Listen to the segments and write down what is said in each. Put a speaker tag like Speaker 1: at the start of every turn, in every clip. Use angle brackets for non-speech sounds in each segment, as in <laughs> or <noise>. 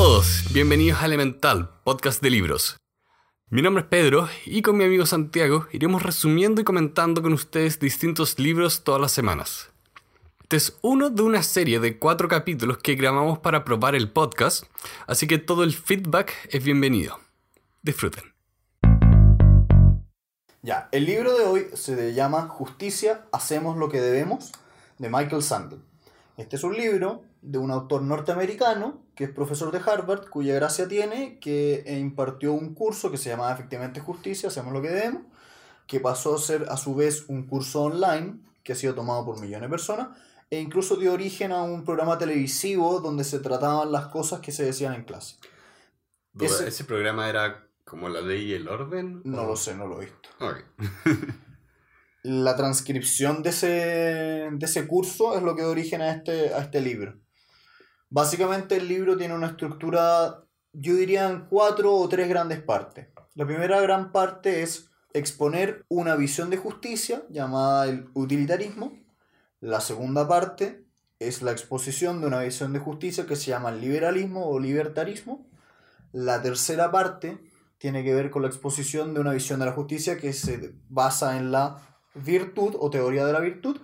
Speaker 1: todos, bienvenidos a Elemental, podcast de libros. Mi nombre es Pedro y con mi amigo Santiago iremos resumiendo y comentando con ustedes distintos libros todas las semanas. Este es uno de una serie de cuatro capítulos que grabamos para probar el podcast, así que todo el feedback es bienvenido. Disfruten.
Speaker 2: Ya, el libro de hoy se llama Justicia, hacemos lo que debemos, de Michael Sandel. Este es un libro de un autor norteamericano que es profesor de Harvard, cuya gracia tiene que impartió un curso que se llamaba efectivamente Justicia, hacemos lo que debemos, que pasó a ser a su vez un curso online que ha sido tomado por millones de personas e incluso dio origen a un programa televisivo donde se trataban las cosas que se decían en clase.
Speaker 1: ¿Ese, ¿Ese programa era como la ley y el orden?
Speaker 2: No lo sé, no lo he visto. <laughs> la transcripción de ese, de ese curso es lo que da origen a este, a este libro. Básicamente el libro tiene una estructura, yo diría, en cuatro o tres grandes partes. La primera gran parte es exponer una visión de justicia llamada el utilitarismo. La segunda parte es la exposición de una visión de justicia que se llama el liberalismo o libertarismo. La tercera parte tiene que ver con la exposición de una visión de la justicia que se basa en la virtud o teoría de la virtud.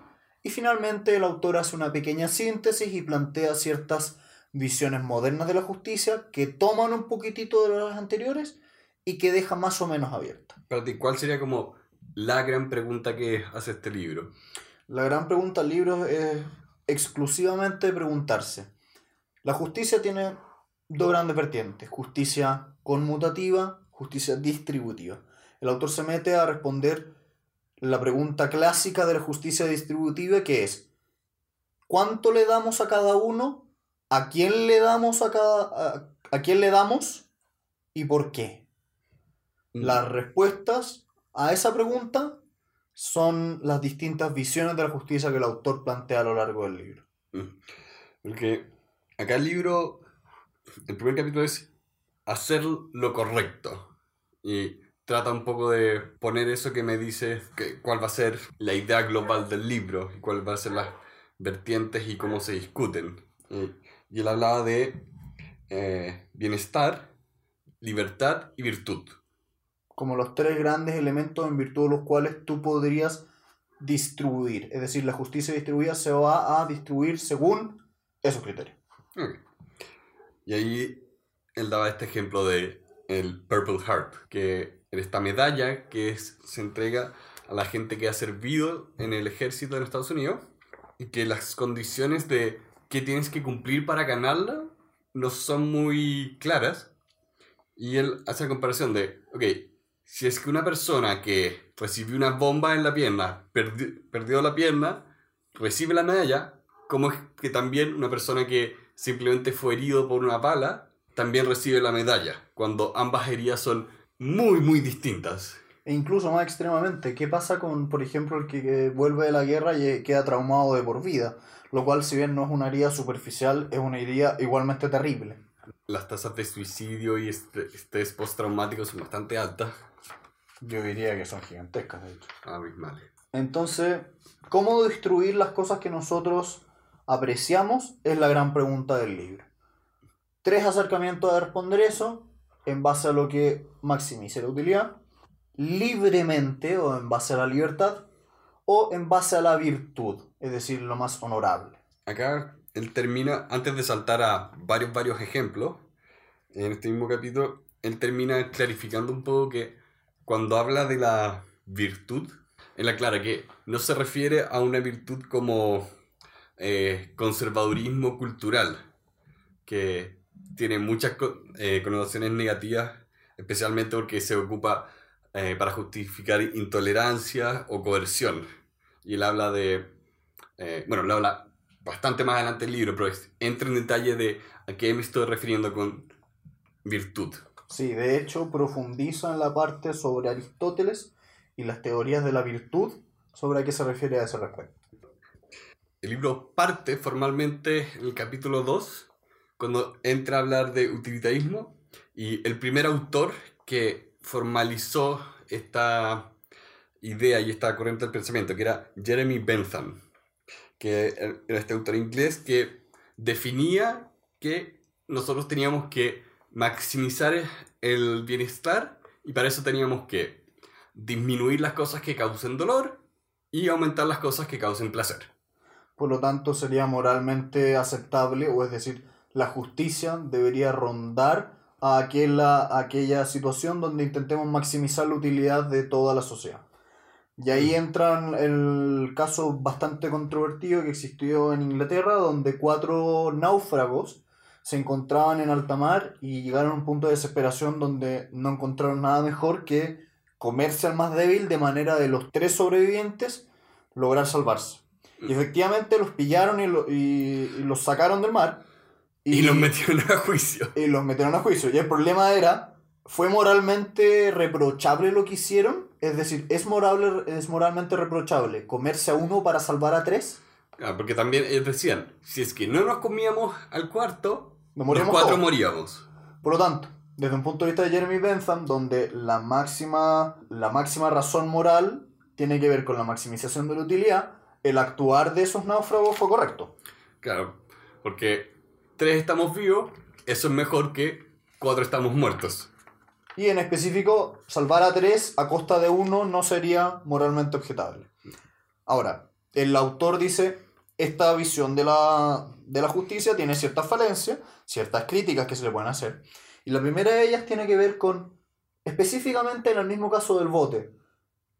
Speaker 2: Y finalmente el autor hace una pequeña síntesis y plantea ciertas visiones modernas de la justicia que toman un poquitito de las anteriores y que deja más o menos abierta.
Speaker 1: Para ti, ¿cuál sería como la gran pregunta que hace este libro?
Speaker 2: La gran pregunta del libro es exclusivamente preguntarse. La justicia tiene dos grandes vertientes, justicia conmutativa, justicia distributiva. El autor se mete a responder la pregunta clásica de la justicia distributiva que es ¿cuánto le damos a cada uno? ¿A quién le damos a cada a, quién le damos y por qué? Mm. Las respuestas a esa pregunta son las distintas visiones de la justicia que el autor plantea a lo largo del libro.
Speaker 1: Mm. Porque acá el libro, el primer capítulo es hacer lo correcto. Y trata un poco de poner eso que me dice que, cuál va a ser la idea global del libro y cuáles van a ser las vertientes y cómo se discuten. Y, él hablaba de eh, bienestar, libertad y virtud.
Speaker 2: Como los tres grandes elementos en virtud de los cuales tú podrías distribuir. Es decir, la justicia distribuida se va a distribuir según esos criterios.
Speaker 1: Y ahí él daba este ejemplo de el Purple Heart, que esta medalla que se entrega a la gente que ha servido en el ejército de Estados Unidos y que las condiciones de que tienes que cumplir para ganarla no son muy claras. Y él hace la comparación de, ok, si es que una persona que recibió una bomba en la pierna, perdió la pierna, recibe la medalla, como es que también una persona que simplemente fue herido por una bala, también recibe la medalla, cuando ambas heridas son muy, muy distintas.
Speaker 2: E incluso más extremadamente, ¿qué pasa con, por ejemplo, el que vuelve de la guerra y queda traumado de por vida? Lo cual, si bien no es una herida superficial, es una herida igualmente terrible.
Speaker 1: Las tasas de suicidio y estrés postraumático son bastante altas.
Speaker 2: Yo diría que son gigantescas, de hecho.
Speaker 1: Abismales.
Speaker 2: Entonces, ¿cómo destruir las cosas que nosotros apreciamos? Es la gran pregunta del libro. Tres acercamientos a responder eso en base a lo que maximice la utilidad, libremente o en base a la libertad, o en base a la virtud, es decir, lo más honorable.
Speaker 1: Acá él termina, antes de saltar a varios, varios ejemplos, en este mismo capítulo, él termina clarificando un poco que cuando habla de la virtud, él aclara que no se refiere a una virtud como eh, conservadurismo cultural, que tiene muchas eh, connotaciones negativas, especialmente porque se ocupa eh, para justificar intolerancia o coerción. Y él habla de, eh, bueno, lo habla bastante más adelante el libro, pero entra en detalle de a qué me estoy refiriendo con virtud.
Speaker 2: Sí, de hecho profundiza en la parte sobre Aristóteles y las teorías de la virtud, sobre a qué se refiere a ese respecto.
Speaker 1: El libro parte formalmente en el capítulo 2 cuando entra a hablar de utilitarismo y el primer autor que formalizó esta idea y esta corriente del pensamiento, que era Jeremy Bentham, que era este autor inglés que definía que nosotros teníamos que maximizar el bienestar y para eso teníamos que disminuir las cosas que causen dolor y aumentar las cosas que causen placer.
Speaker 2: Por lo tanto, sería moralmente aceptable, o es decir, la justicia debería rondar a aquella, a aquella situación donde intentemos maximizar la utilidad de toda la sociedad. Y ahí entra el caso bastante controvertido que existió en Inglaterra, donde cuatro náufragos se encontraban en alta mar y llegaron a un punto de desesperación donde no encontraron nada mejor que comerse al más débil de manera de los tres sobrevivientes lograr salvarse. Y efectivamente los pillaron y, y, los sacaron del mar.
Speaker 1: Y, los metieron a juicio.
Speaker 2: Y los metieron a juicio. Y el problema era, ¿fue moralmente reprochable lo que hicieron? Es decir, ¿es, morable, es moralmente reprochable comerse a uno para salvar a tres?
Speaker 1: Ah, porque también ellos decían, si es que no nos comíamos al cuarto, los cuatro moríamos.
Speaker 2: Por lo tanto, desde un punto de vista de Jeremy Bentham, donde la máxima, la máxima razón moral tiene que ver con la maximización de la utilidad, el actuar de esos náufragos fue correcto.
Speaker 1: Claro, porque tres estamos vivos, eso es mejor que cuatro estamos muertos.
Speaker 2: Y en específico, salvar a tres a costa de uno no sería moralmente objetable. Ahora, el autor dice, esta visión de la, de la justicia tiene ciertas falencias, ciertas críticas que se le pueden hacer. Y la primera de ellas tiene que ver con, específicamente en el mismo caso del bote,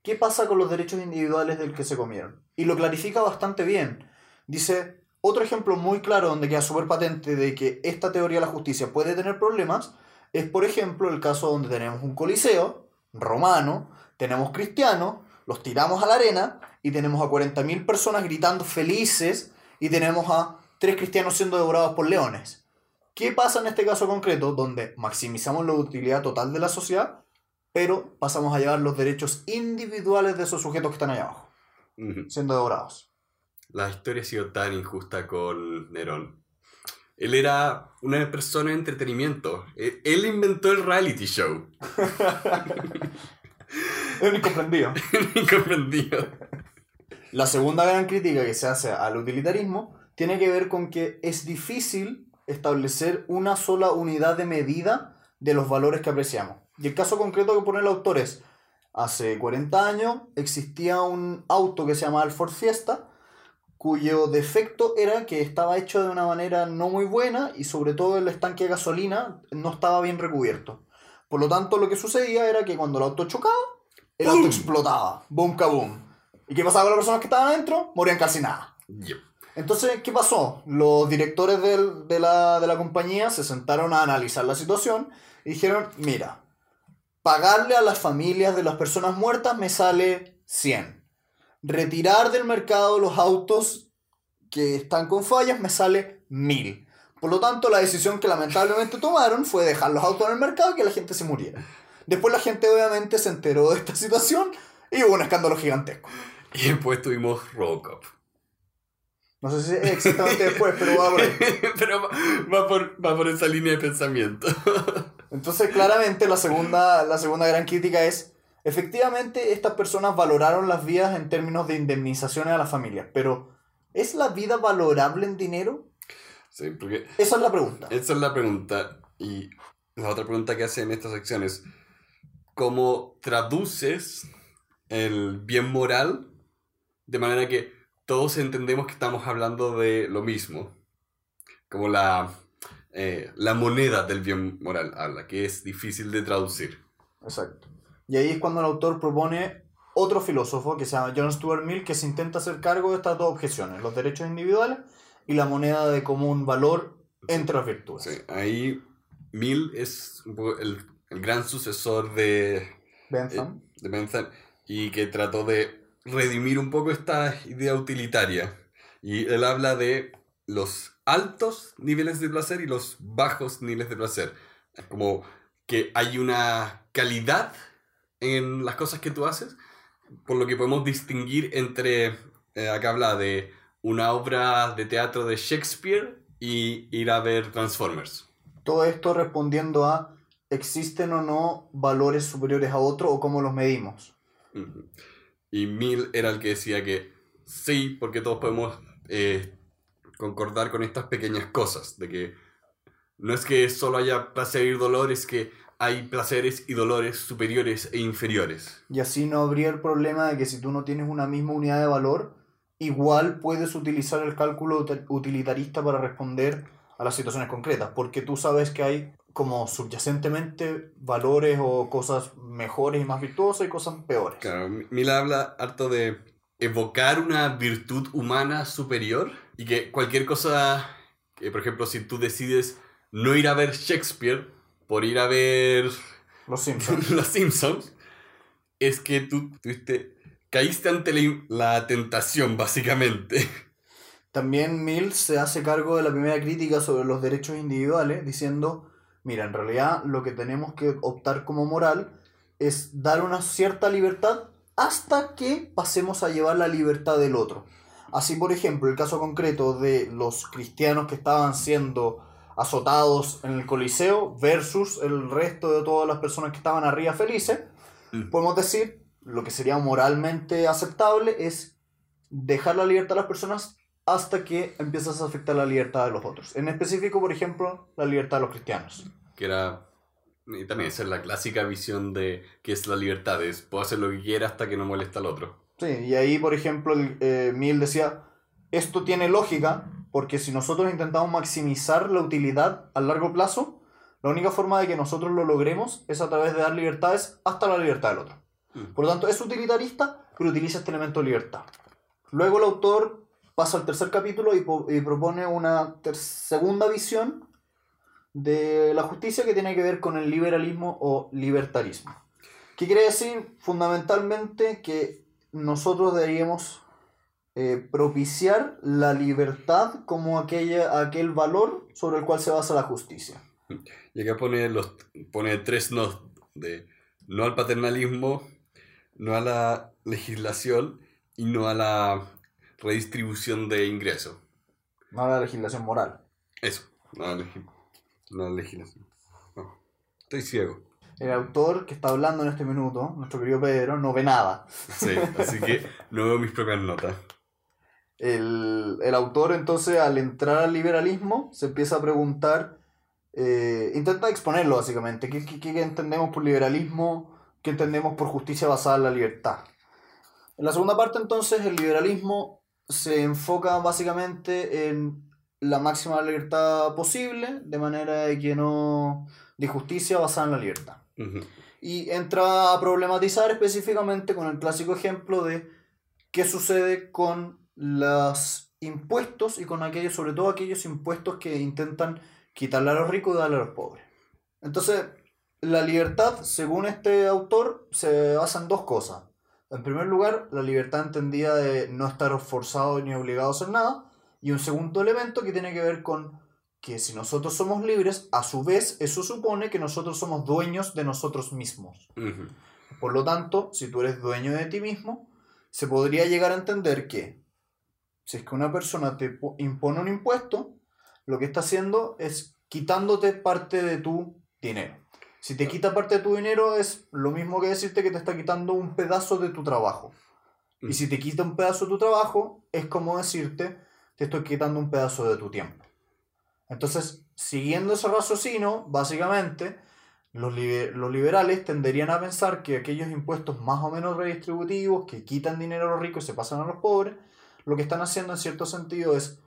Speaker 2: ¿qué pasa con los derechos individuales del que se comieron? Y lo clarifica bastante bien. Dice, otro ejemplo muy claro donde queda súper patente de que esta teoría de la justicia puede tener problemas es, por ejemplo, el caso donde tenemos un coliseo romano, tenemos cristianos, los tiramos a la arena y tenemos a 40.000 personas gritando felices y tenemos a tres cristianos siendo devorados por leones. ¿Qué pasa en este caso concreto donde maximizamos la utilidad total de la sociedad, pero pasamos a llevar los derechos individuales de esos sujetos que están allá abajo, siendo devorados?
Speaker 1: La historia ha sido tan injusta con Nerón. Él era una persona de entretenimiento. E-, él inventó el reality show. <laughs>
Speaker 2: es un incomprendido. <laughs>
Speaker 1: incomprendido.
Speaker 2: La segunda gran crítica que se hace al utilitarismo tiene que ver con que es difícil establecer una sola unidad de medida de los valores que apreciamos. Y el caso concreto que pone el autor es, hace 40 años existía un auto que se llamaba el Ford Fiesta, cuyo defecto era que estaba hecho de una manera no muy buena y sobre todo el estanque de gasolina no estaba bien recubierto. Por lo tanto, lo que sucedía era que cuando el auto chocaba, el auto explotaba. Boom, kaboom. ¿Y qué pasaba con las personas que estaban adentro? Morían calcinadas. Entonces, ¿qué pasó? Los directores de, la, de la compañía se sentaron a analizar la situación y dijeron, mira, pagarle a las familias de las personas muertas me sale 100 retirar del mercado los autos que están con fallas me sale mil. Por lo tanto, la decisión que lamentablemente tomaron fue dejar los autos en el mercado y que la gente se muriera. Después la gente obviamente se enteró de esta <laughs> situación y hubo un escándalo gigantesco.
Speaker 1: Y después tuvimos Robocop.
Speaker 2: No sé si exactamente después, pero va por ahí. <laughs>
Speaker 1: pero va por, va por esa línea de pensamiento. <laughs>
Speaker 2: Entonces, claramente, la segunda, la segunda gran crítica es Efectivamente, estas personas valoraron las vidas en términos de indemnizaciones a las familias, pero ¿es la vida valorable en dinero?
Speaker 1: Sí, porque...
Speaker 2: Esa es la pregunta.
Speaker 1: Esa es la pregunta. Y la otra pregunta que hace en esta sección es, ¿cómo traduces el bien moral de manera que todos entendemos que estamos hablando de lo mismo? Como la, eh, la moneda del bien moral habla, que es difícil de traducir.
Speaker 2: Exacto. Y ahí es cuando el autor propone otro filósofo que se llama John Stuart Mill que se intenta hacer cargo de estas dos objeciones, los derechos individuales y la moneda de común valor entre las virtudes.
Speaker 1: Sí, ahí Mill es el, el gran sucesor de
Speaker 2: Bentham.
Speaker 1: Eh, de Bentham y que trató de redimir un poco esta idea utilitaria. Y él habla de los altos niveles de placer y los bajos niveles de placer. Como que hay una calidad en las cosas que tú haces, por lo que podemos distinguir entre, eh, acá habla de una obra de teatro de Shakespeare y ir a ver Transformers.
Speaker 2: Todo esto respondiendo a, ¿existen o no valores superiores a otro o cómo los medimos?
Speaker 1: Y Mill era el que decía que sí, porque todos podemos eh, concordar con estas pequeñas cosas, de que no es que solo haya placer y dolor, es que hay placeres y dolores superiores e inferiores.
Speaker 2: Y así no habría el problema de que si tú no tienes una misma unidad de valor, igual puedes utilizar el cálculo ut- utilitarista para responder a las situaciones concretas, porque tú sabes que hay como subyacentemente valores o cosas mejores y más virtuosas y cosas peores.
Speaker 1: Claro, Mila habla harto de evocar una virtud humana superior y que cualquier cosa, que por ejemplo, si tú decides no ir a ver Shakespeare por ir a ver
Speaker 2: Los Simpsons. <laughs>
Speaker 1: Los Simpsons, es que tú tuviste, caíste ante la, la tentación, básicamente.
Speaker 2: También Mills se hace cargo de la primera crítica sobre los derechos individuales, diciendo, mira, en realidad lo que tenemos que optar como moral es dar una cierta libertad hasta que pasemos a llevar la libertad del otro. Así, por ejemplo, el caso concreto de los cristianos que estaban siendo azotados en el Coliseo versus el resto de todas las personas que estaban arriba felices,
Speaker 1: Mm.
Speaker 2: podemos decir, lo que sería moralmente aceptable es dejar la libertad a las personas hasta que empiezas a afectar la libertad de los otros. En específico, por ejemplo, la libertad de los cristianos.
Speaker 1: Que era... Y también esa es la clásica visión de que es la libertad, es puedo hacer lo que quiera hasta que no molesta al otro.
Speaker 2: Sí, y ahí, por ejemplo, el, eh, Mill decía, esto tiene lógica porque si nosotros intentamos maximizar la utilidad a largo plazo, la única forma de que nosotros lo logremos es a través de dar libertades hasta la libertad del otro.
Speaker 1: Mm.
Speaker 2: Por lo tanto, es utilitarista, pero utiliza este elemento de libertad. Luego el autor pasa al tercer capítulo y, y propone una segunda visión de la justicia que tiene que ver con el liberalismo o libertarismo. ¿Qué quiere decir? Fundamentalmente que nosotros deberíamos eh, propiciar la libertad como aquella, aquel valor sobre el cual se basa la justicia.
Speaker 1: Y acá pone, los, pone tres no de no al paternalismo, no a la legislación y no a la redistribución de ingresos.
Speaker 2: No a la legislación moral.
Speaker 1: Eso, no a la, legi- no a la legislación. No, estoy ciego.
Speaker 2: El autor que está hablando en este minuto, nuestro querido Pedro, no ve nada.
Speaker 1: Sí, así que no veo mis propias notas.
Speaker 2: El, el autor entonces al entrar al liberalismo se empieza a preguntar, eh, intenta exponerlo básicamente, ¿Qué, qué, qué entendemos por liberalismo? ¿Qué entendemos por justicia basada en la libertad? En la segunda parte entonces el liberalismo se enfoca básicamente en la máxima libertad posible, de manera de que no... de justicia basada en la libertad.
Speaker 1: Ujú.
Speaker 2: Y entra a problematizar específicamente con el clásico ejemplo de qué sucede con los impuestos y con aquellos, sobre todo aquellos impuestos que intentan quitarle a los ricos y darle a los pobres. Entonces, la libertad, según este autor, se basa en dos cosas. En primer lugar, la libertad entendida de no estar forzado ni obligado a hacer nada. Y un segundo elemento que tiene que ver con que si nosotros somos libres, a su vez eso supone que nosotros somos dueños de nosotros mismos. Por lo tanto, si tú eres dueño de ti mismo, se podría llegar a entender que si es que una persona te po- impone un impuesto, lo que está haciendo es quitándote parte de tu dinero. Si te quita parte de tu dinero es lo mismo que decirte que te está quitando un pedazo de tu trabajo. Y si te quita un pedazo de tu trabajo, es como decirte, te estoy quitando un pedazo de tu tiempo. Entonces, siguiendo ese raciocinio, básicamente, los, liber- los liberales tenderían a pensar que aquellos impuestos más o menos redistributivos, que quitan dinero a los ricos y se pasan a los pobres, lo que están haciendo en cierto sentido es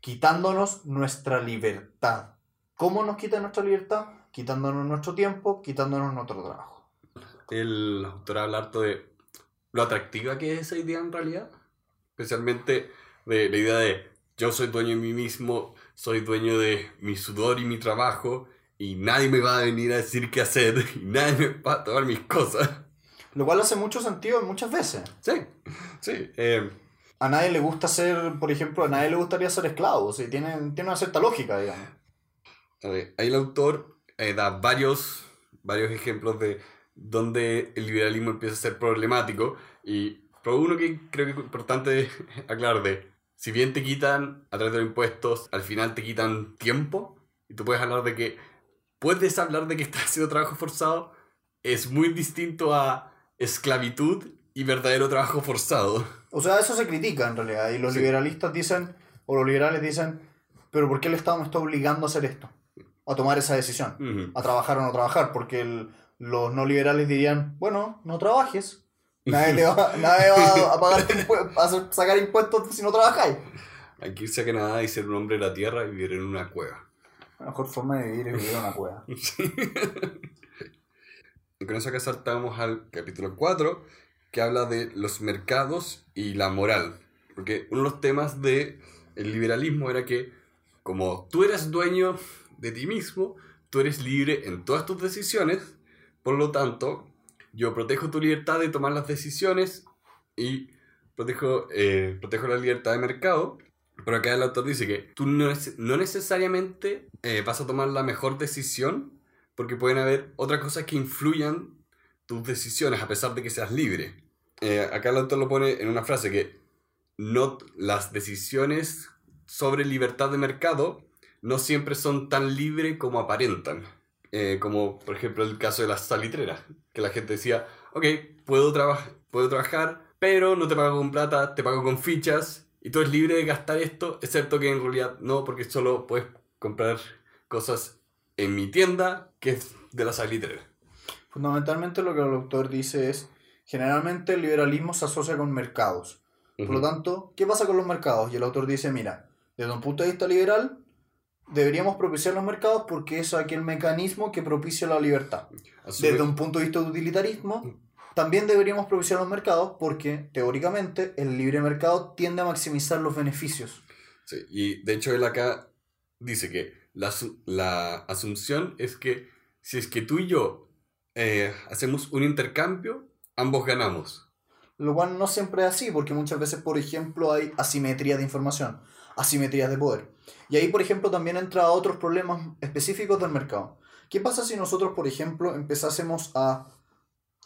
Speaker 2: quitándonos nuestra libertad. ¿Cómo nos quitan nuestra libertad? Quitándonos nuestro tiempo, quitándonos nuestro trabajo.
Speaker 1: El autor habla harto de lo atractiva que es esa idea en realidad. Especialmente de la idea de yo soy dueño de mí mismo, soy dueño de mi sudor y mi trabajo, y nadie me va a venir a decir qué hacer, <laughs> y nadie me va a tomar mis cosas.
Speaker 2: Lo cual hace mucho sentido muchas veces.
Speaker 1: Sí, sí. eh,
Speaker 2: A nadie le gusta ser, por ejemplo, a nadie le gustaría ser esclavo. ¿sí? Tiene, una cierta lógica, digamos.
Speaker 1: ahí el autor eh, da varios, varios ejemplos de donde el liberalismo empieza a ser problemático, y pero uno que creo que es importante <laughs> aclarar de, si bien te quitan a través de los impuestos, al final te quitan tiempo, y tú puedes hablar de que, puedes hablar de que <laughs> estás haciendo trabajo forzado, es muy distinto a esclavitud y verdadero trabajo forzado.
Speaker 2: O sea, eso se critica en realidad. Y los
Speaker 1: Sí.
Speaker 2: liberalistas dicen, o los liberales dicen, pero ¿por qué el Estado me está obligando a hacer esto? a tomar esa decisión, a trabajar o no trabajar, porque el- los no liberales dirían, bueno, no trabajes. Nadie, te va, <laughs> nadie va a, pagar a sacar impuestos si no trabajáis.
Speaker 1: Hay que irse a Canadá y ser un hombre de la tierra y vivir en una cueva.
Speaker 2: La mejor forma de vivir es vivir en una cueva. <laughs>
Speaker 1: Y con eso acá saltamos al capítulo 4, que habla de los mercados y la moral. Porque uno de los temas del el liberalismo era que como tú eres dueño de ti mismo, tú eres libre en todas tus decisiones, por lo tanto, yo protejo tu libertad de tomar las decisiones y protejo, eh, protejo la libertad de mercado. Pero acá el autor dice que tú no, es- no necesariamente eh, vas a tomar la mejor decisión porque pueden haber otras cosas que influyan tus decisiones a pesar de que seas libre. Eh, acá el autor lo pone en una frase que no, las decisiones sobre libertad de mercado no siempre son tan libres como aparentan. Eh, como por ejemplo el caso de las salitreras, que la gente decía, ok, puedo, traba- puedo trabajar, pero no te pago con plata, te pago con fichas, y tú eres libre de gastar esto, excepto que en realidad no, porque solo puedes comprar cosas en mi tienda, que es de la salitrera.
Speaker 2: Fundamentalmente lo que el autor dice es, generalmente el liberalismo se asocia con mercados. Por lo tanto, ¿qué pasa con los mercados? Y el autor dice, mira, desde un punto de vista liberal, deberíamos propiciar los mercados porque es aquel mecanismo que propicia la libertad. Desde un punto de vista de utilitarismo, también deberíamos propiciar los mercados porque, teóricamente, el libre mercado tiende a maximizar los beneficios.
Speaker 1: Sí, y de hecho él acá dice que la, la asunción es que si es que tú y yo eh, hacemos un intercambio, ambos ganamos.
Speaker 2: Lo cual no siempre es así, porque muchas veces, por ejemplo, hay asimetría de información, asimetrías de poder. Y ahí, por ejemplo, también entra otros problemas específicos del mercado. ¿Qué pasa si nosotros, por ejemplo, empezásemos a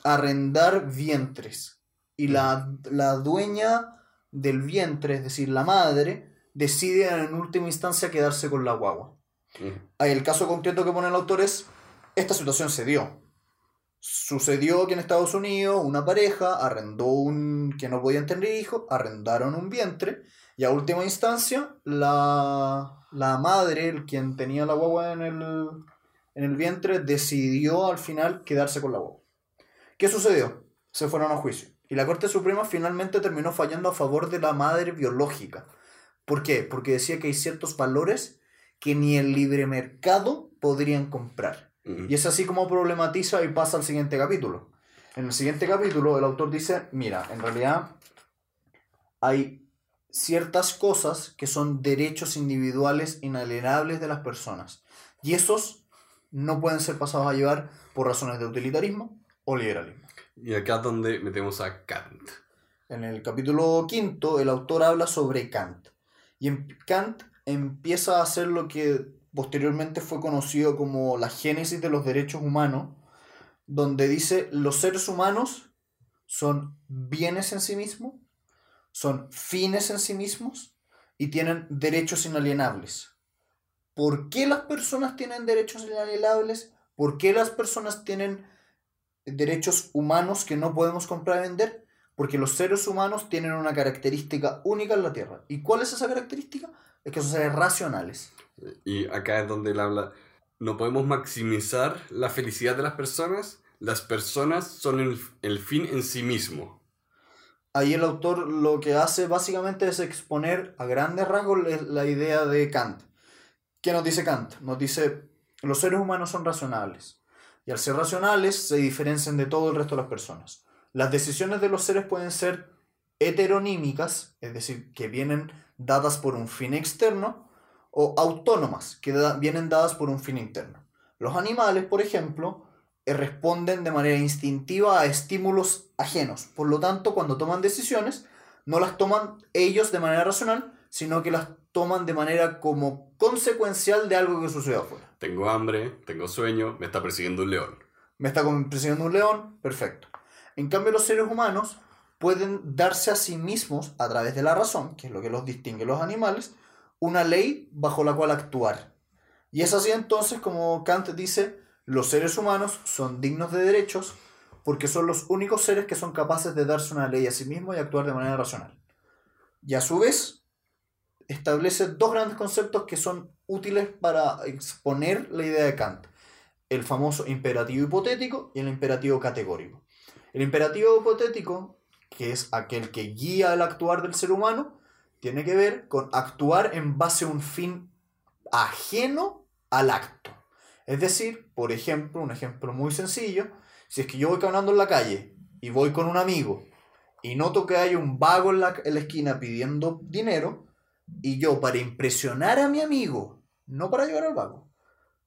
Speaker 2: arrendar vientres y la, la dueña del vientre, es decir, la madre, decide en última instancia quedarse con la guagua? Ahí El caso concreto que pone el autor es, esta situación se dio. Sucedió que en Estados Unidos una pareja arrendó un, que no podían tener hijos, arrendaron un vientre y a última instancia la, la madre, el quien tenía la guagua en el, en el vientre, decidió al final quedarse con la guagua. ¿Qué sucedió? Se fueron a juicio. Y la Corte Suprema finalmente terminó fallando a favor de la madre biológica. ¿Por qué? Porque decía que hay ciertos valores que ni el libre mercado podrían comprar. Y es así como problematiza y pasa al siguiente capítulo. En el siguiente capítulo el autor dice, mira, en realidad hay ciertas cosas que son derechos individuales inalienables de las personas. Y esos no pueden ser pasados a llevar por razones de utilitarismo o liberalismo.
Speaker 1: Y acá es donde metemos a Kant.
Speaker 2: En el capítulo quinto, el autor habla sobre Kant. Y en Kant empieza a hacer lo que posteriormente fue conocido como la génesis de los derechos humanos, donde dice los seres humanos son bienes en sí mismos, son fines en sí mismos y tienen derechos inalienables. ¿Por qué las personas tienen derechos inalienables? ¿Por qué las personas tienen derechos humanos que no podemos comprar y vender? Porque los seres humanos tienen una característica única en la Tierra. ¿Y cuál es esa característica? Es que son seres racionales.
Speaker 1: Y acá es donde él habla, no podemos maximizar la felicidad de las personas, las personas son el, el fin en sí mismo.
Speaker 2: Ahí el autor lo que hace básicamente es exponer a grandes rasgos la- la idea de Kant. ¿Qué nos dice Kant? Nos dice, los seres humanos son racionales. Y al ser racionales se diferencian de todo el resto de las personas. Las decisiones de los seres pueden ser heteronímicas, es decir, que vienen dadas por un fin externo, o autónomas, que da- vienen dadas por un fin interno. Los animales, por ejemplo, eh, responden de manera instintiva a estímulos ajenos. Por lo tanto, cuando toman decisiones, no las toman ellos de manera racional, sino que las toman de manera como consecuencial de algo que sucedió afuera.
Speaker 1: Tengo hambre, tengo sueño, me está persiguiendo un león.
Speaker 2: Me está persiguiendo un león, perfecto. En cambio, los seres humanos pueden darse a sí mismos, a través de la razón, que es lo que los distingue los animales, una ley bajo la cual actuar. Y es así entonces como Kant dice, los seres humanos son dignos de derechos porque son los únicos seres que son capaces de darse una ley a sí mismos y actuar de manera racional. Y a su vez, establece dos grandes conceptos que son útiles para exponer la idea de Kant. El famoso imperativo hipotético y el imperativo categórico. El imperativo hipotético, que es aquel que guía el actuar del ser humano, tiene que ver con actuar en base a un fin ajeno al acto. Es decir, por ejemplo, un ejemplo muy sencillo, si es que yo voy caminando en la calle y voy con un amigo y noto que hay un vago en la, en la esquina pidiendo dinero, y yo para impresionar a mi amigo, no para llevar al vago,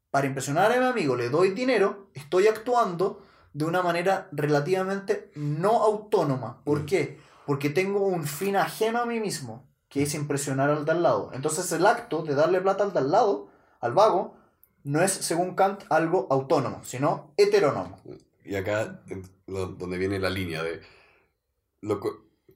Speaker 2: para impresionar a mi amigo le doy dinero, estoy actuando de una manera relativamente no autónoma. ¿Por qué? Porque tengo un fin ajeno a mí mismo, que es impresionar al de al lado. Entonces el acto de darle plata al de al lado, al vago, no es, según Kant, algo autónomo, sino heterónomo.
Speaker 1: Y acá, lo- donde viene la línea de. Lo,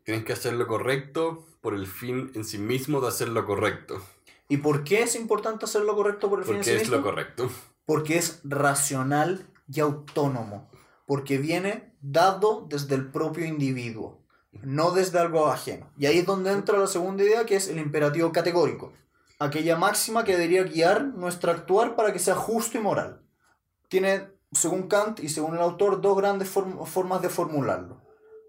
Speaker 1: tienes que hacer lo correcto por el fin en sí mismo de hacer lo correcto.
Speaker 2: ¿Y por qué es importante hacer lo correcto por el fin en
Speaker 1: Porque
Speaker 2: sí
Speaker 1: es
Speaker 2: mismo?
Speaker 1: lo correcto.
Speaker 2: Porque es racional y autónomo. Porque viene dado desde el propio individuo, no desde algo ajeno. Y ahí es donde entra la segunda idea, que es el imperativo categórico. Aquella máxima que debería guiar nuestro actuar para que sea justo y moral. Tiene, según Kant y según el autor, dos grandes form- formas de formularlo.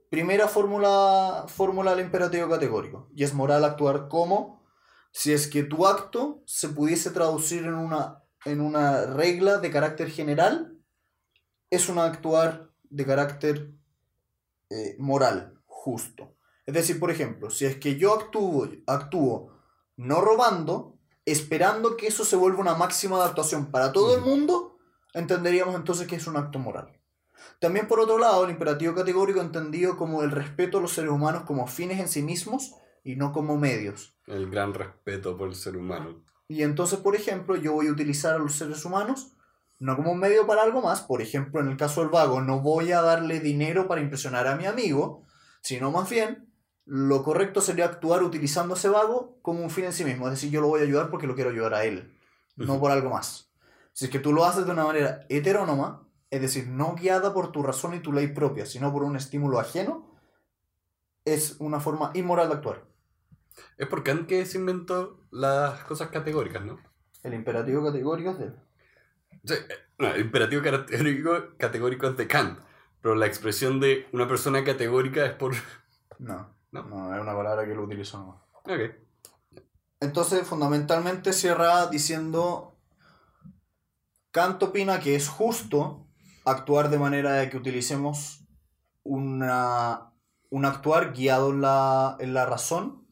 Speaker 2: Primera fórmula, fórmula del imperativo categórico. Y es moral actuar como si es que tu acto se pudiese traducir en una, en una regla de carácter general, es un actuar de carácter eh, moral, justo. Es decir, por ejemplo, si es que yo actúo, actúo no robando, esperando que eso se vuelva una máxima de actuación para todo el mundo, entenderíamos entonces que es un acto moral. También por otro lado, el imperativo categórico entendido como el respeto a los seres humanos como fines en sí mismos y no como medios.
Speaker 1: El gran respeto por el ser humano.
Speaker 2: Y entonces, por ejemplo, yo voy a utilizar a los seres humanos no como un medio para algo más. Por ejemplo, en el caso del vago, no voy a darle dinero para impresionar a mi amigo, sino más bien lo correcto sería actuar utilizando a ese vago como un fin en sí mismo. Es decir, yo lo voy a ayudar porque lo quiero ayudar a él, no por algo más. Si es que tú lo haces de una manera heterónoma, es decir, no guiada por tu razón y tu ley propia, sino por un estímulo ajeno, es una forma inmoral de actuar.
Speaker 1: Es por Kant que se inventó las cosas categóricas, ¿no?
Speaker 2: El imperativo categórico es de...
Speaker 1: Sí, eh, no, el imperativo categórico, categórico es de Kant, pero la expresión de una persona categórica es por... <laughs>
Speaker 2: No,
Speaker 1: No.
Speaker 2: no, es una palabra que lo utilizo nomás.
Speaker 1: Ok.
Speaker 2: Entonces, fundamentalmente cierra diciendo, Kant opina que es justo actuar de manera de que utilicemos una, un actuar guiado en la, en la razón,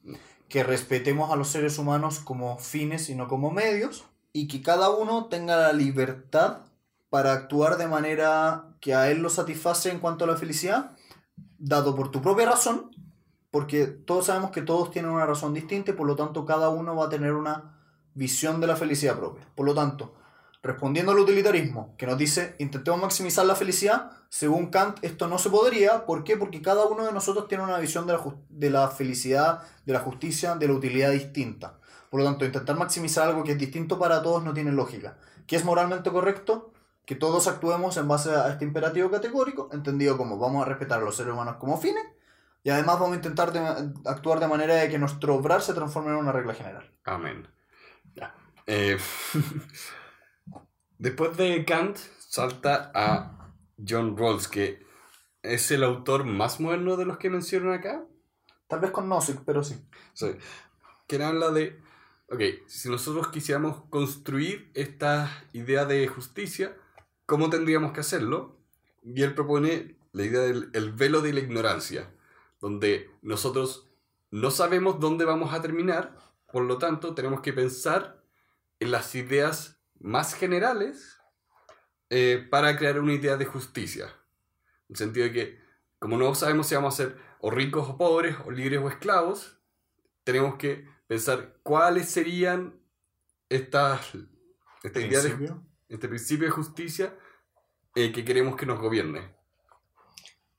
Speaker 2: que respetemos a los seres humanos como fines y no como medios, y que cada uno tenga la libertad para actuar de manera que a él lo satisface en cuanto a la felicidad, dado por tu propia razón, porque todos sabemos que todos tienen una razón distinta y por lo tanto cada uno va a tener una visión de la felicidad propia. Por lo tanto, respondiendo al utilitarismo, que nos dice intentemos maximizar la felicidad, según Kant esto no se podría. ¿Por qué? Porque cada uno de nosotros tiene una visión de la, de la felicidad, de la justicia, de la utilidad distinta. Por lo tanto, intentar maximizar algo que es distinto para todos no tiene lógica. ¿Qué es moralmente correcto? Que todos actuemos en base a este imperativo categórico, entendido como vamos a respetar a los seres humanos como fines y además vamos a intentar de- actuar de manera de que nuestro obrar se transforme en una regla general.
Speaker 1: Amén. Ya. Eh, <laughs> después de Kant, salta a John Rawls, que es el autor más moderno de los que mencionan acá.
Speaker 2: Tal vez con Nozick, pero sí.
Speaker 1: Sí. Que habla de, ok, si nosotros quisiéramos construir esta idea de justicia, ¿cómo tendríamos que hacerlo? Y propone la idea del el velo de la ignorancia, donde nosotros no sabemos dónde vamos a terminar, por lo tanto tenemos que pensar en las ideas más generales eh, para crear una idea de justicia. En el sentido de que, como no sabemos si vamos a ser o ricos o pobres, o libres o esclavos, tenemos que pensar cuáles serían estas esta idea de, este principio de justicia eh, que queremos que nos gobierne.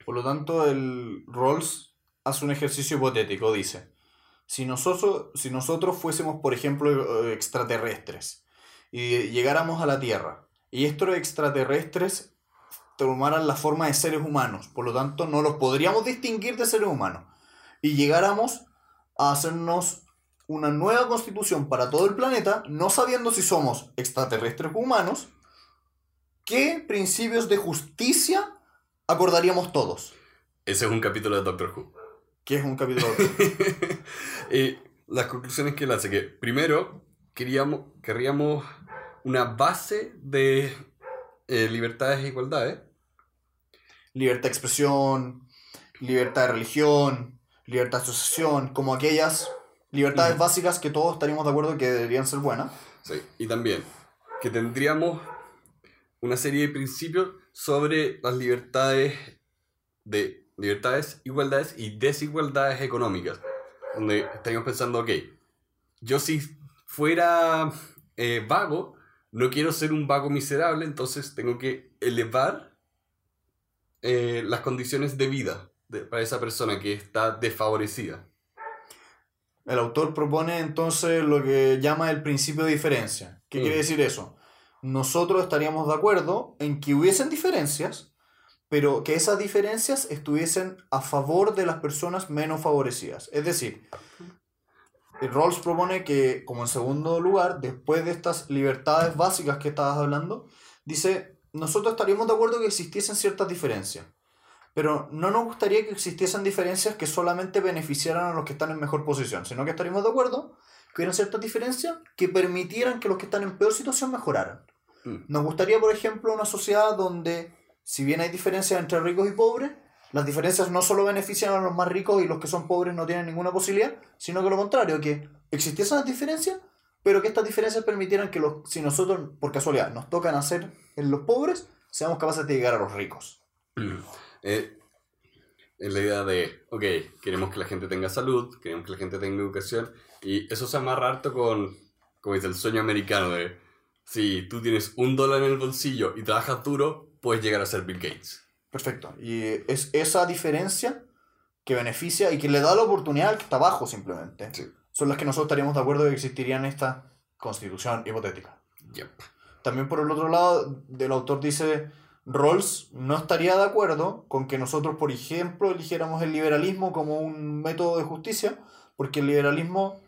Speaker 2: Por lo tanto, el Rawls hace un ejercicio hipotético. Dice, si nosotros, si nosotros fuésemos, por ejemplo, eh, extraterrestres y llegáramos a la Tierra y estos extraterrestres tomaran la forma de seres humanos, por lo tanto no los podríamos distinguir de seres humanos y llegáramos a hacernos una nueva constitución para todo el planeta, no sabiendo si somos extraterrestres o humanos, ¿qué principios de justicia acordaríamos todos?
Speaker 1: Ese es un capítulo de Doctor Who.
Speaker 2: ¿Qué es un capítulo?
Speaker 1: y <laughs> las conclusiones que él hace, que primero queríamos, querríamos una base de eh, libertades e igualdades.
Speaker 2: Libertad de expresión, libertad de religión, libertad de asociación, como aquellas libertades básicas que todos estaríamos de acuerdo que deberían ser buenas.
Speaker 1: Sí, y también que tendríamos una serie de principios sobre las libertades de libertades, igualdades y desigualdades económicas. Donde estaríamos pensando, ok, yo si fuera eh, vago, no quiero ser un vago miserable, entonces tengo que elevar eh, las condiciones de vida para esa persona que está desfavorecida.
Speaker 2: El autor propone entonces lo que llama el principio de diferencia. ¿Qué quiere mm. decir eso? Nosotros estaríamos de acuerdo en que hubiesen diferencias, pero que esas diferencias estuviesen a favor de las personas menos favorecidas. Es decir, Rawls propone que, como en segundo lugar, después de estas libertades básicas que estabas hablando, dice, nosotros estaríamos de acuerdo que existiesen ciertas diferencias, pero no nos gustaría que existiesen diferencias que solamente beneficiaran a los que están en mejor posición, sino que estaríamos de acuerdo que hubieran ciertas diferencias que permitieran que los que están en peor situación mejoraran. Mm. Nos gustaría, por ejemplo, una sociedad donde, si bien hay diferencias entre ricos y pobres, las diferencias no solo benefician a los más ricos y los que son pobres no tienen ninguna posibilidad, sino que lo contrario, que existiesen las diferencias, pero que estas diferencias permitieran que los, si nosotros, por casualidad, nos tocan hacer en los pobres, seamos capaces de llegar a los ricos.
Speaker 1: Mm. Eh, en la idea de, ok, queremos que la gente tenga salud, queremos que la gente tenga educación, y eso se amarra harto con, como dice, el sueño americano de, si tú tienes un dólar en el bolsillo y trabajas duro, puedes llegar a ser Bill Gates.
Speaker 2: Perfecto. Y es esa diferencia que beneficia y que le da la oportunidad al que está abajo simplemente. Son las que nosotros estaríamos de acuerdo de que existiría en esta constitución hipotética. También por el otro lado, el autor dice, Rawls no estaría de acuerdo con que nosotros, por ejemplo, eligiéramos el liberalismo como un método de justicia, porque el liberalismo,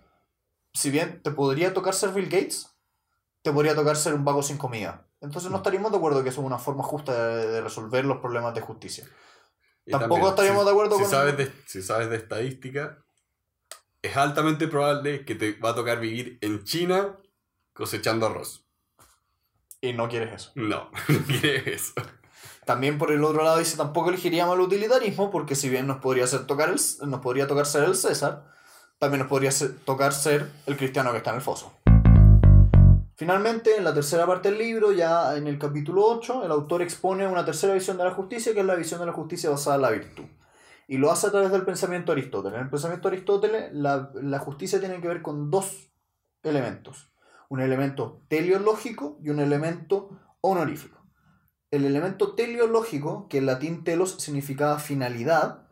Speaker 2: si bien te podría tocar ser Bill Gates, te podría tocar ser un vago sin comida. Entonces no mm. estaríamos de acuerdo que eso es una forma justa de, resolver los problemas de justicia. Tampoco estaríamos de acuerdo
Speaker 1: si con... Sabes de, si sabes de estadística, es altamente probable que te va a tocar vivir en China cosechando arroz.
Speaker 2: Y no quieres eso.
Speaker 1: No, <laughs> no quieres eso.
Speaker 2: También por el otro lado dice, tampoco elegiríamos el utilitarismo, porque si bien nos podría, ser tocar el, nos podría tocar ser el César, también nos podría tocar ser el cristiano que está en el foso. Finalmente, en la tercera parte del libro, ya en el capítulo 8, el autor expone una tercera visión de la justicia, que es la visión de la justicia basada en la virtud. Y lo hace a través del pensamiento de Aristóteles. En el pensamiento de Aristóteles, la, la justicia tiene que ver con dos elementos. Un elemento teleológico y un elemento honorífico. El elemento teleológico, que en latín telos significaba finalidad,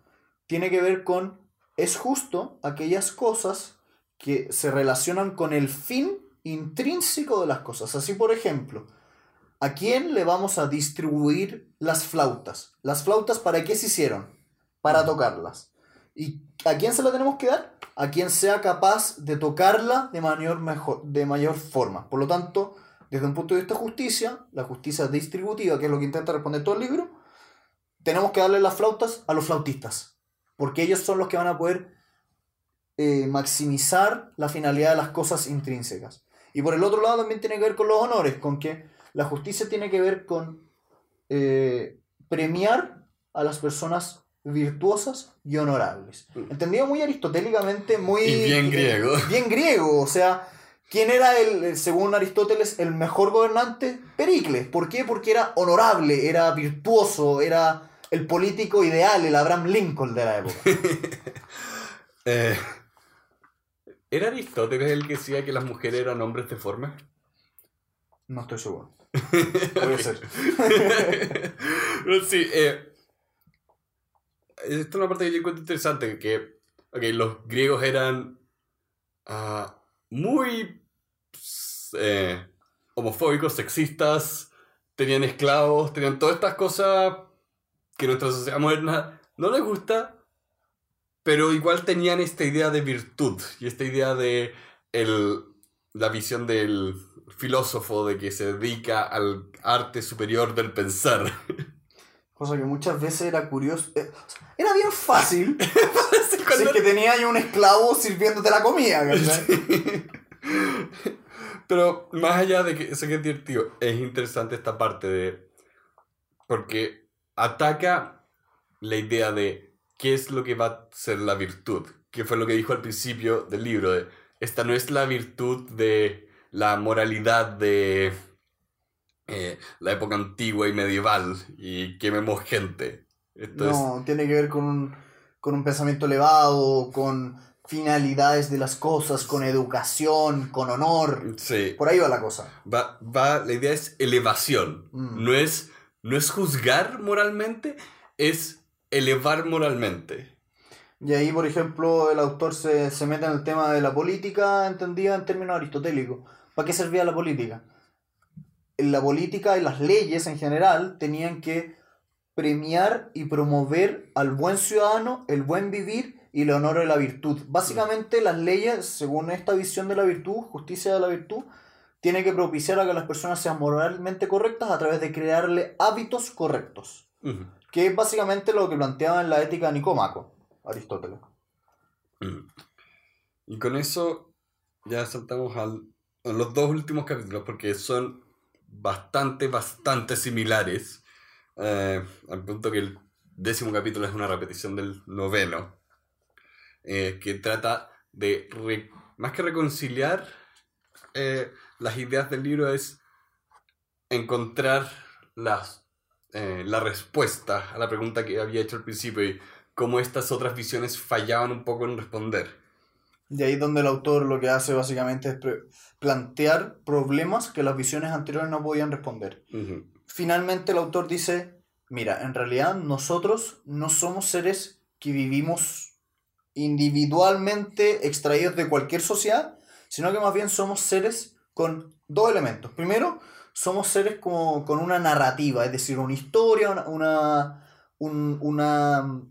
Speaker 2: tiene que ver con es justo aquellas cosas que se relacionan con el fin intrínseco de las cosas. Así, por ejemplo, ¿a quién le vamos a distribuir las flautas? ¿Las flautas para qué se hicieron? Para tocarlas. ¿Y a quién se la tenemos que dar? A quien sea capaz de tocarla de mayor, mejor, de mayor forma. Por lo tanto, desde un punto de vista de justicia, la justicia distributiva, que es lo que intenta responder todo el libro, tenemos que darle las flautas a los flautistas. Porque ellos son los que van a poder eh, maximizar la finalidad de las cosas intrínsecas. Y por el otro lado también tiene que ver con los honores, con que la justicia tiene que ver con eh, premiar a las personas virtuosas y honorables. Mm. Entendido muy aristotélicamente, muy...
Speaker 1: Y bien griego. <laughs>
Speaker 2: Bien griego, o sea, ¿quién era, el, según Aristóteles, el mejor gobernante? Pericles. ¿Por qué? Porque era honorable, era virtuoso, era el político ideal, el Abraham Lincoln de la época. <laughs>
Speaker 1: eh, ¿Era Aristóteles el que decía que las mujeres eran hombres deformes?
Speaker 2: No estoy seguro. <laughs> Puede ser.
Speaker 1: sí, eh, esta es una parte que yo encuentro interesante, que los griegos eran uh, muy eh, homofóbicos, sexistas, tenían esclavos, tenían todas estas cosas que nuestra sociedad moderna no les gusta, pero igual tenían esta idea de virtud y esta idea de el, la visión del filósofo de que se dedica al arte superior del pensar. <laughs>
Speaker 2: Cosa que muchas veces era curioso. eh, Era bien fácil. <laughs> si es que tenía ahí un esclavo sirviéndote la comida, ¿cachai? <laughs> <laughs>
Speaker 1: Pero más allá de que eso que es divertido, es interesante esta parte de... Porque ataca la idea de qué es lo que va a ser la virtud, que fue lo que dijo al principio del libro, de esta no es la virtud de la moralidad de eh, la época antigua y medieval y quememos gente. Esto
Speaker 2: No, tiene que ver con un, con un pensamiento elevado, con finalidades de las cosas, con educación, con honor.
Speaker 1: Sí.
Speaker 2: Por ahí va la cosa.
Speaker 1: Va, va, la idea es elevación.
Speaker 2: Mm.
Speaker 1: No, es, no es juzgar moralmente, es elevar moralmente.
Speaker 2: Y ahí, por ejemplo, el autor se, se mete en el tema de la política entendida en términos aristotélicos. ¿Para qué servía la política? La política y las leyes en general tenían que premiar y promover al buen ciudadano, el buen vivir y el honor de la virtud. Básicamente las leyes, según esta visión de la virtud, justicia de la virtud, tiene que propiciar a que las personas sean moralmente correctas a través de crearle hábitos correctos. Que es básicamente lo que planteaba en la ética Nicómaco, Aristóteles.
Speaker 1: Y con eso ya saltamos al, a los dos últimos capítulos porque son bastante, bastante similares. eh, al punto que el décimo capítulo es una repetición del noveno. eh, que trata de, más que reconciliar eh, las ideas del libro, es encontrar las, la respuesta a la pregunta que había hecho al principio y cómo estas otras visiones fallaban un poco en responder.
Speaker 2: De ahí donde el autor lo que hace básicamente es plantear problemas que las visiones anteriores no podían responder. Finalmente el autor dice, mira, en realidad nosotros no somos seres que vivimos individualmente extraídos de cualquier sociedad, sino que más bien somos seres con dos elementos. Primero, somos seres como, con una narrativa, es decir, una historia, una... una un, una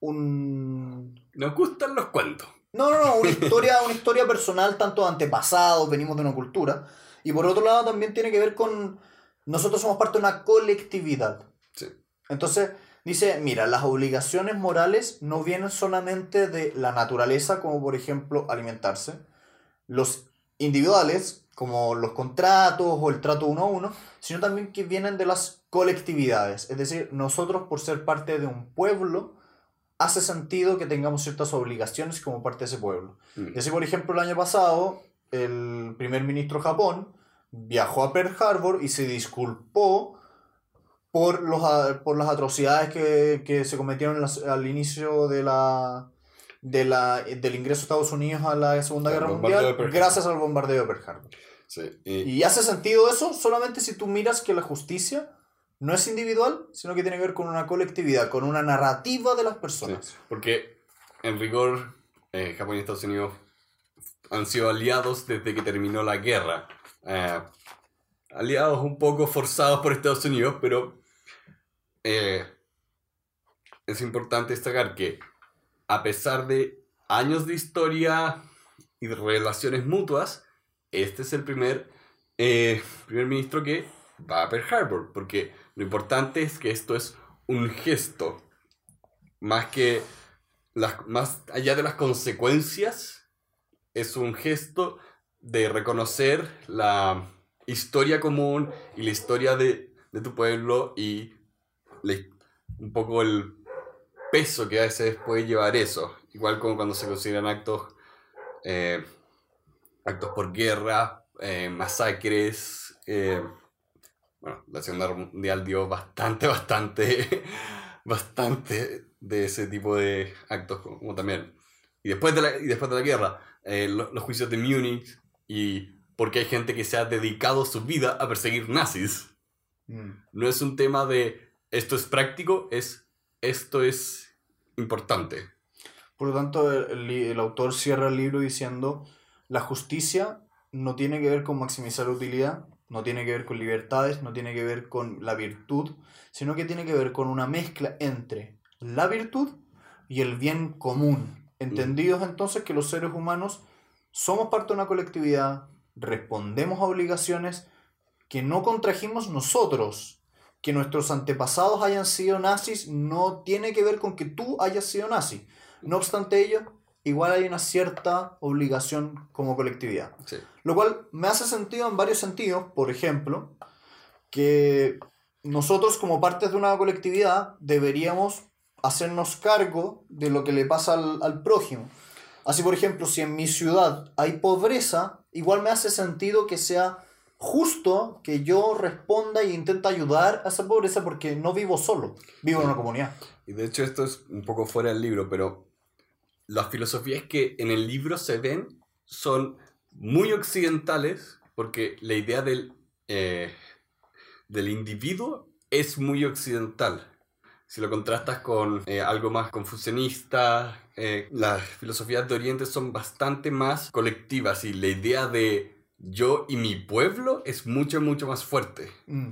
Speaker 2: un,
Speaker 1: Nos gustan los cuentos.
Speaker 2: No, no, no, una historia, una historia personal, tanto antepasados, venimos de una cultura. Y por otro lado también tiene que ver con, nosotros somos parte de una colectividad.
Speaker 1: Sí.
Speaker 2: Entonces, dice, mira, las obligaciones morales no vienen solamente de la naturaleza, como por ejemplo alimentarse. Los individuales, como los contratos o el trato uno a uno, sino también que vienen de las colectividades. Es decir, nosotros por ser parte de un pueblo, hace sentido que tengamos ciertas obligaciones como parte de ese pueblo.
Speaker 1: Mm.
Speaker 2: Y así, por ejemplo, el año pasado, el primer ministro de Japón viajó a Pearl Harbor y se disculpó por, los, por las atrocidades que, que se cometieron las- al inicio de la, de la, del ingreso de Estados Unidos a la Segunda Guerra Mundial gracias al bombardeo de Pearl Harbor.
Speaker 1: Sí. Y,
Speaker 2: Y hace sentido eso solamente si tú miras que la justicia no es individual, sino que tiene que ver con una colectividad, con una narrativa de las personas.
Speaker 1: Sí, porque en rigor eh, Japón y Estados Unidos han sido aliados desde que terminó la guerra. Eh, aliados un poco forzados por Estados Unidos, pero eh, es importante destacar que a pesar de años de historia y de relaciones mutuas, este es el primer eh, primer ministro que va a Pearl Harbor, porque lo importante es que esto es un gesto más que las, más allá de las consecuencias, es un gesto de reconocer la historia común y la historia de, de tu pueblo y un poco el peso que a veces puede llevar eso. Igual como cuando se consideran actos, eh, actos por guerra, eh, masacres. eh, bueno, la Segunda Guerra Mundial dio bastante, <laughs> bastante, bastante de ese tipo de actos, como, también. Y después de la, y después de la guerra, eh, lo- los, juicios de Múnich y porque hay gente que se ha dedicado su vida a perseguir nazis.
Speaker 2: Mm.
Speaker 1: No es un tema de esto es práctico, es esto es importante.
Speaker 2: Por lo tanto, el, el autor cierra el libro diciendo, la justicia no tiene que ver con maximizar la utilidad, no tiene que ver con libertades, no tiene que ver con la virtud, sino que tiene que ver con una mezcla entre la virtud y el bien común. Entendidos entonces que los seres humanos somos parte de una colectividad, respondemos a obligaciones que no contrajimos nosotros. Que nuestros antepasados hayan sido nazis no tiene que ver con que tú hayas sido nazi. No obstante ello, igual hay una cierta obligación como colectividad.
Speaker 1: Sí.
Speaker 2: Lo cual me hace sentido en varios sentidos. Por ejemplo, que nosotros como parte de una colectividad deberíamos hacernos cargo de lo que le pasa al, al prójimo. Así, por ejemplo, si en mi ciudad hay pobreza, igual me hace sentido que sea justo que yo responda e intente ayudar a esa pobreza porque no vivo solo, vivo en una comunidad.
Speaker 1: Y de hecho esto es un poco fuera del libro, pero las filosofías que en el libro se ven son muy occidentales porque la idea del, eh, del individuo es muy occidental. Si lo contrastas con eh, algo más confucianista, eh, las filosofías de Oriente son bastante más colectivas y la idea de yo y mi pueblo es mucho, mucho más fuerte.
Speaker 2: Mm.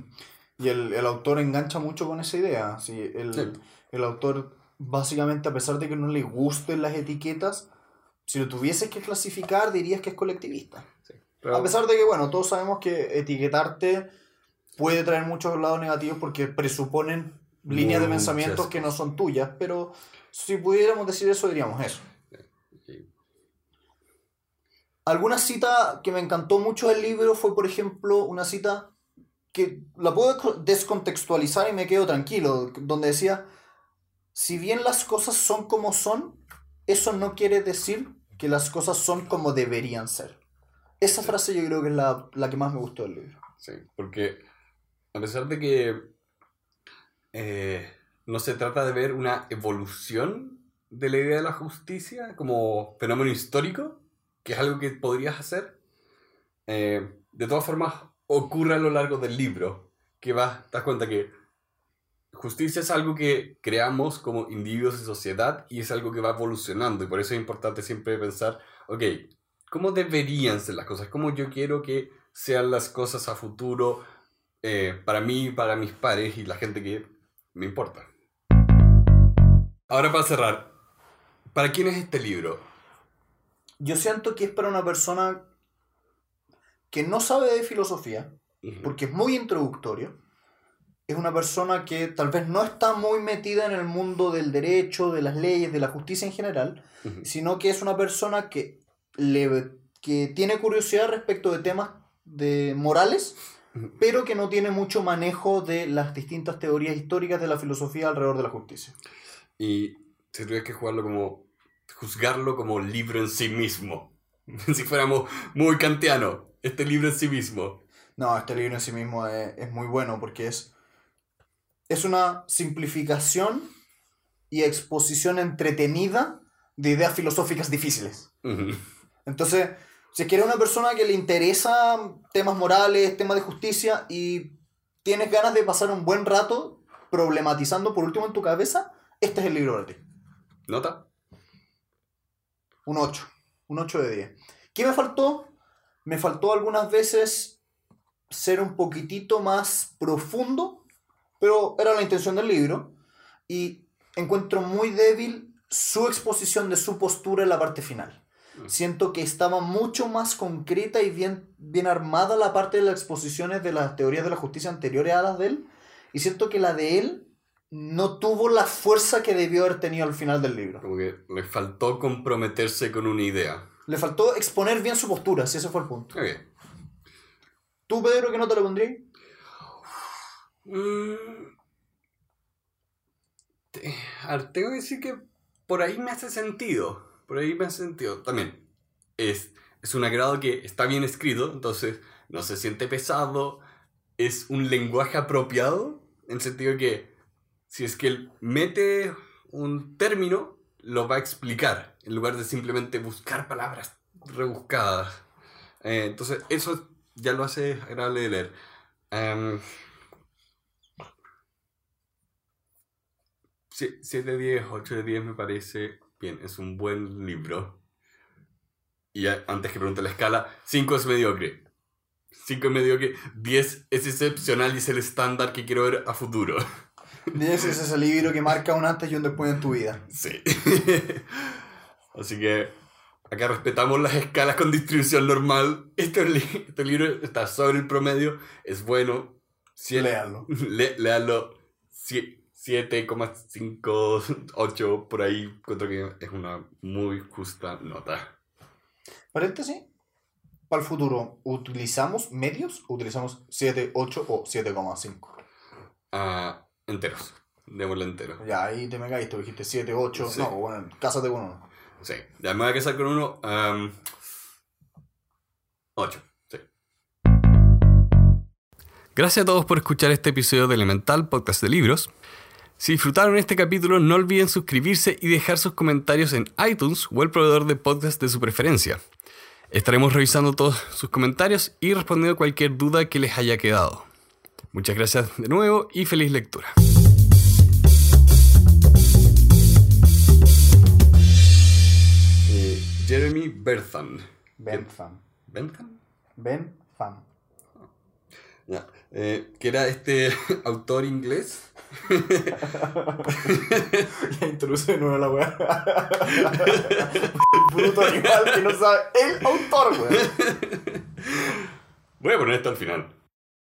Speaker 2: Y el, el autor engancha mucho con esa idea. Sí, el,
Speaker 1: Sí.
Speaker 2: el autor, básicamente, a pesar de que no le gusten las etiquetas, si lo tuvieses que clasificar, dirías que es colectivista.
Speaker 1: Pero-
Speaker 2: A pesar de que, bueno, todos sabemos que etiquetarte puede traer muchos lados negativos porque presuponen líneas de pensamientos que no son tuyas, pero si pudiéramos decir eso, diríamos eso. Alguna cita que me encantó mucho del libro fue, por ejemplo, una cita que la puedo co- descontextualizar y me quedo tranquilo, donde decía, si bien las cosas son como son, eso no quiere decir que las cosas son como deberían ser. Esa frase yo creo que es la, la que más me gustó del libro.
Speaker 1: Sí, porque a pesar de que eh, no se trata de ver una evolución de la idea de la justicia como fenómeno histórico, que es algo que podrías hacer, eh, de todas formas ocurre a lo largo del libro, que vas, te das cuenta que justicia es algo que creamos como individuos en sociedad y es algo que va evolucionando y por eso es importante siempre pensar, ok, ¿cómo deberían ser las cosas? ¿Cómo yo quiero que sean las cosas a futuro eh, para mí, para mis pares y la gente que me importa? Ahora para cerrar, ¿para quién es este libro?
Speaker 2: Yo siento que es para una persona que no sabe de filosofía, porque es muy introductorio. Es una persona que tal vez no está muy metida en el mundo del derecho, de las leyes, de la justicia en general, sino que es una persona que, le, que tiene curiosidad respecto de temas de morales, pero que no tiene mucho manejo de las distintas teorías históricas de la filosofía alrededor de la justicia.
Speaker 1: Y si tuvieras que jugarlo como, juzgarlo como libro en sí mismo, <laughs> si fuéramos muy kantiano, este libro en sí mismo.
Speaker 2: No, este libro en sí mismo es, es muy bueno porque es, es una simplificación y exposición entretenida de ideas filosóficas difíciles. Entonces, si eres una persona que le interesa temas morales, temas de justicia y tienes ganas de pasar un buen rato problematizando por último en tu cabeza, este es el libro para ti.
Speaker 1: ¿Nota?
Speaker 2: Un 8. Un 8 de 10. ¿Qué me faltó? Me faltó algunas veces ser un poquitito más profundo, pero era la intención del libro. Y encuentro muy débil su exposición de su postura en la parte final.
Speaker 1: Mm.
Speaker 2: Siento que estaba mucho más concreta y bien, bien armada la parte de las exposiciones de las teorías de la justicia anteriores a las de él. Y siento que la de él no tuvo la fuerza que debió haber tenido al final del libro.
Speaker 1: Como que le faltó comprometerse con una idea.
Speaker 2: Le faltó exponer bien su postura, si ese fue el punto.
Speaker 1: Ok.
Speaker 2: ¿Tú, Pedro, que no te lo pondrías?
Speaker 1: Mm. Tengo que decir que por ahí me hace sentido. Por ahí me hace sentido. También es, es un agrado que está bien escrito, entonces no se siente pesado. Es un lenguaje apropiado, en el sentido que si es que él mete un término, lo va a explicar, en lugar de simplemente buscar palabras rebuscadas. Eh, entonces, eso ya lo hace agradable de leer. Em, 7 de 10, 8 de 10 me parece bien, es un buen libro. Y antes que pregunte la escala, 5 es mediocre. 5 es mediocre, 10 es excepcional y es el estándar que quiero ver a futuro. <laughs>
Speaker 2: Ese es ese libro que marca un antes y un después en tu vida.
Speaker 1: Sí. <laughs> Así que acá respetamos las escalas con distribución normal. Este, li- este libro está sobre el promedio, es bueno. Cien-
Speaker 2: Léanlo.
Speaker 1: Le, <laughs> leanlo sie- 7,58 por ahí. Encuentro que es una muy justa nota.
Speaker 2: Paréntesis. Para el futuro, ¿utilizamos medios o utilizamos 7, 8 o 7,5?
Speaker 1: Ah, enteros. Démosle entero.
Speaker 2: Ya, ahí te me caíste, dijiste 7, 8.
Speaker 1: Sí.
Speaker 2: No, bueno, cásate con uno.
Speaker 1: Sí, ya me voy a casar con uno. 8. Sí. Gracias a todos por escuchar este episodio de Elemental Podcast de Libros. Si disfrutaron este capítulo, no olviden suscribirse y dejar sus comentarios en iTunes o el proveedor de podcast de su preferencia. Estaremos revisando todos sus comentarios y respondiendo cualquier duda que les haya quedado. Muchas gracias de nuevo y feliz lectura. Eh, Jeremy Berthan.
Speaker 2: Ben Fan.
Speaker 1: ¿Bentham?
Speaker 2: Ben Fan.
Speaker 1: Ya. Eh, que era este <laughs> autor inglés. <laughs>
Speaker 2: Ya introduce de nuevo la weá. <laughs> Bruto animal que no sabe el autor, weón.
Speaker 1: Voy a poner esto al final.